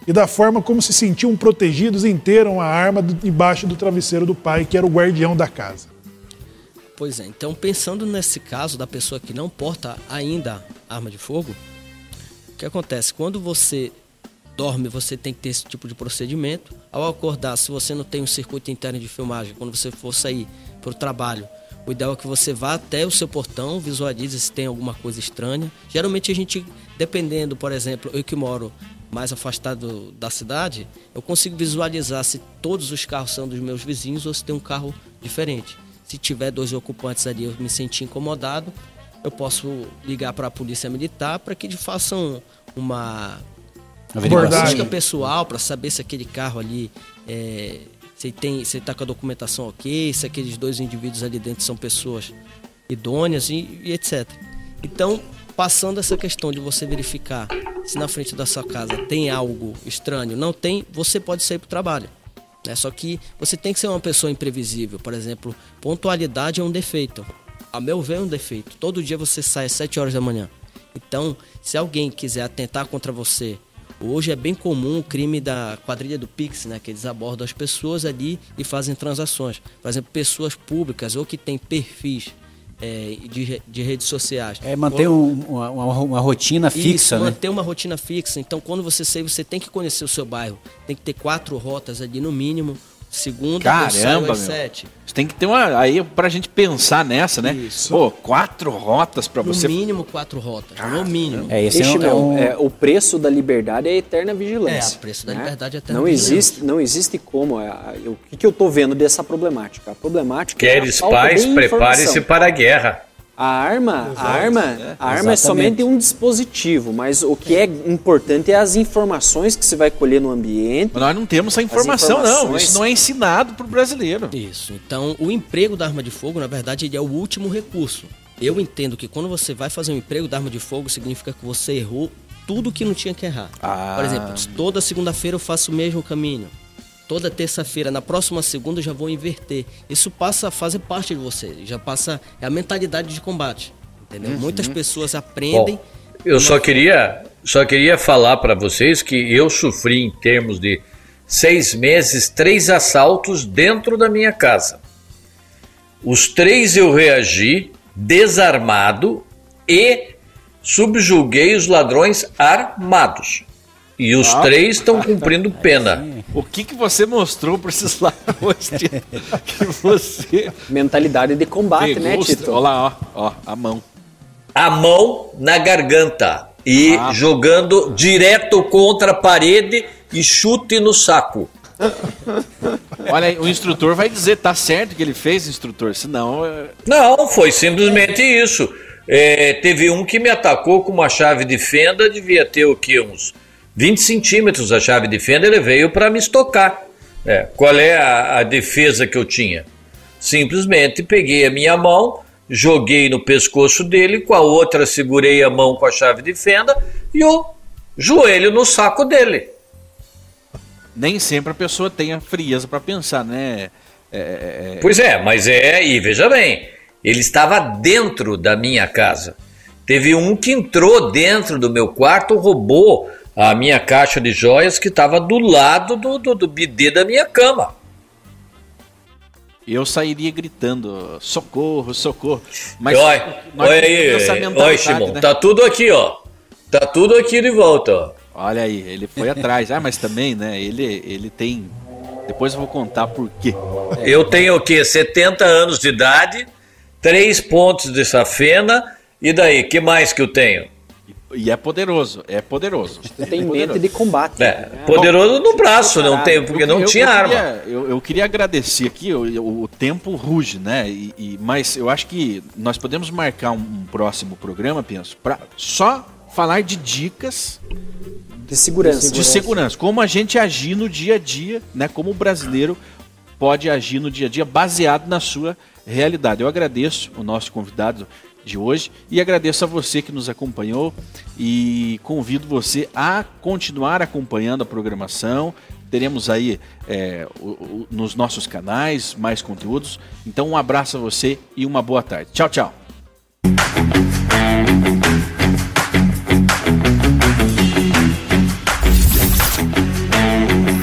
e da forma como se sentiam protegidos em uma arma debaixo do travesseiro do pai, que era o guardião da casa. Pois é, então pensando nesse caso da pessoa que não porta ainda arma de fogo, o que acontece? Quando você dorme, você tem que ter esse tipo de procedimento. Ao acordar, se você não tem um circuito interno de filmagem, quando você for sair para o trabalho, o ideal é que você vá até o seu portão, visualize se tem alguma coisa estranha. Geralmente a gente, dependendo, por exemplo, eu que moro mais afastado da cidade, eu consigo visualizar se todos os carros são dos meus vizinhos ou se tem um carro diferente. Se tiver dois ocupantes ali, eu me sentir incomodado, eu posso ligar para a polícia militar para que eles façam uma Abordagem. pessoal para saber se aquele carro ali é, se tem se está com a documentação ok, se aqueles dois indivíduos ali dentro são pessoas idôneas e, e etc. Então, passando essa questão de você verificar se na frente da sua casa tem algo estranho, não tem, você pode sair para o trabalho. Né? Só que você tem que ser uma pessoa imprevisível. Por exemplo, pontualidade é um defeito. A meu ver, é um defeito. Todo dia você sai às 7 horas da manhã. Então, se alguém quiser atentar contra você, hoje é bem comum o crime da quadrilha do Pix, né? Que eles abordam as pessoas ali e fazem transações. Por exemplo, pessoas públicas ou que têm perfis é, de, de redes sociais. É manter um- uma, uma- rotina fixa, Isso, né? manter uma rotina fixa. Então, quando você sair, você tem que conhecer o seu bairro. Tem que ter quatro rotas ali no mínimo. Segunda, Caramba, sete. Você tem que ter uma. Aí, pra gente pensar nessa, né? Isso. Pô, quatro rotas pra No você. mínimo quatro rotas. No mínimo. É, esse é um, é um- é, o preço da liberdade é a eterna vigilância. É, o preço da né? liberdade é a eterna não vigilância. existe, não existe como. é, a- eu- O que, que eu tô vendo dessa problemática? A problemática é Queres a falta paz, prepare-se para a guerra. A arma, a arma, a arma é somente um dispositivo, mas o que é importante é as informações que você vai colher no ambiente. Mas nós não temos essa informação, não. Isso não é ensinado pro brasileiro. Isso. Então, o emprego da arma de fogo, na verdade, ele é o último recurso. Eu entendo que quando você vai fazer um emprego da arma de fogo, significa que você errou tudo que não tinha que errar. Ah. Por exemplo, toda segunda-feira eu faço o mesmo caminho. Toda terça-feira, na próxima segunda eu já vou inverter. Isso passa a fazer parte de você. Já passa é a mentalidade de combate. Entendeu? Muitas pessoas aprendem. Bom, eu só queria, só queria falar para vocês que eu sofri em termos de seis meses três assaltos dentro da minha casa. Os três eu reagi desarmado e subjuguei os ladrões armados. E os três estão cumprindo pena. O que, que você mostrou pra esses ladrões de- que você. Mentalidade de combate, pegou né, Tito? Olha lá, ó, ó, a mão. a mão na garganta e Ah. jogando direto contra a parede e chute no saco. Olha aí, o instrutor vai dizer, tá certo que ele fez, instrutor, senão. é, Não, foi simplesmente isso. É, teve um que me atacou com uma chave de fenda, devia ter o que? Uns 20 centímetros a chave de fenda, ele veio para me estocar. É, qual é a, a defesa que eu tinha? Simplesmente peguei a minha mão, joguei no pescoço dele, com a outra segurei a mão com a chave de fenda e o joelho no saco dele. Nem sempre a pessoa tem a frieza pra pensar, né? É, é, é, Pois é, mas é, e veja bem, ele estava dentro da minha casa. Teve um que entrou dentro do meu quarto, roubou a minha caixa de joias que estava do lado do, do, do bidê da minha cama. eu sairia gritando: socorro, socorro. Mas ter essa aí, olha, Shimon, né? tá tudo aqui, ó. Tá tudo aqui de volta, ó. Olha aí, ele foi atrás. Ah, mas também, né? Ele, ele tem. Depois eu vou contar por quê. Eu tenho o quê? 70 anos de idade, três pontos de safena, e daí, que mais que eu tenho? E é poderoso, é poderoso. Você tem mente de combate. É, poderoso no braço, não tem, porque Eu- não eu- tinha eu arma. queria- eu, eu queria agradecer aqui, o, o- o tempo ruge, né? E, e- mas eu acho que nós podemos marcar um, um próximo programa, penso, para só falar de dicas De segurança. de segurança, como a gente agir no dia a dia, né? Como o brasileiro pode agir no dia a dia baseado na sua realidade. Eu agradeço o nosso convidado de hoje e agradeço a você que nos acompanhou e convido você a continuar acompanhando a programação. Teremos aí é, o- o- nos nossos canais mais conteúdos. Então um abraço a você e uma boa tarde. Tchau, tchau.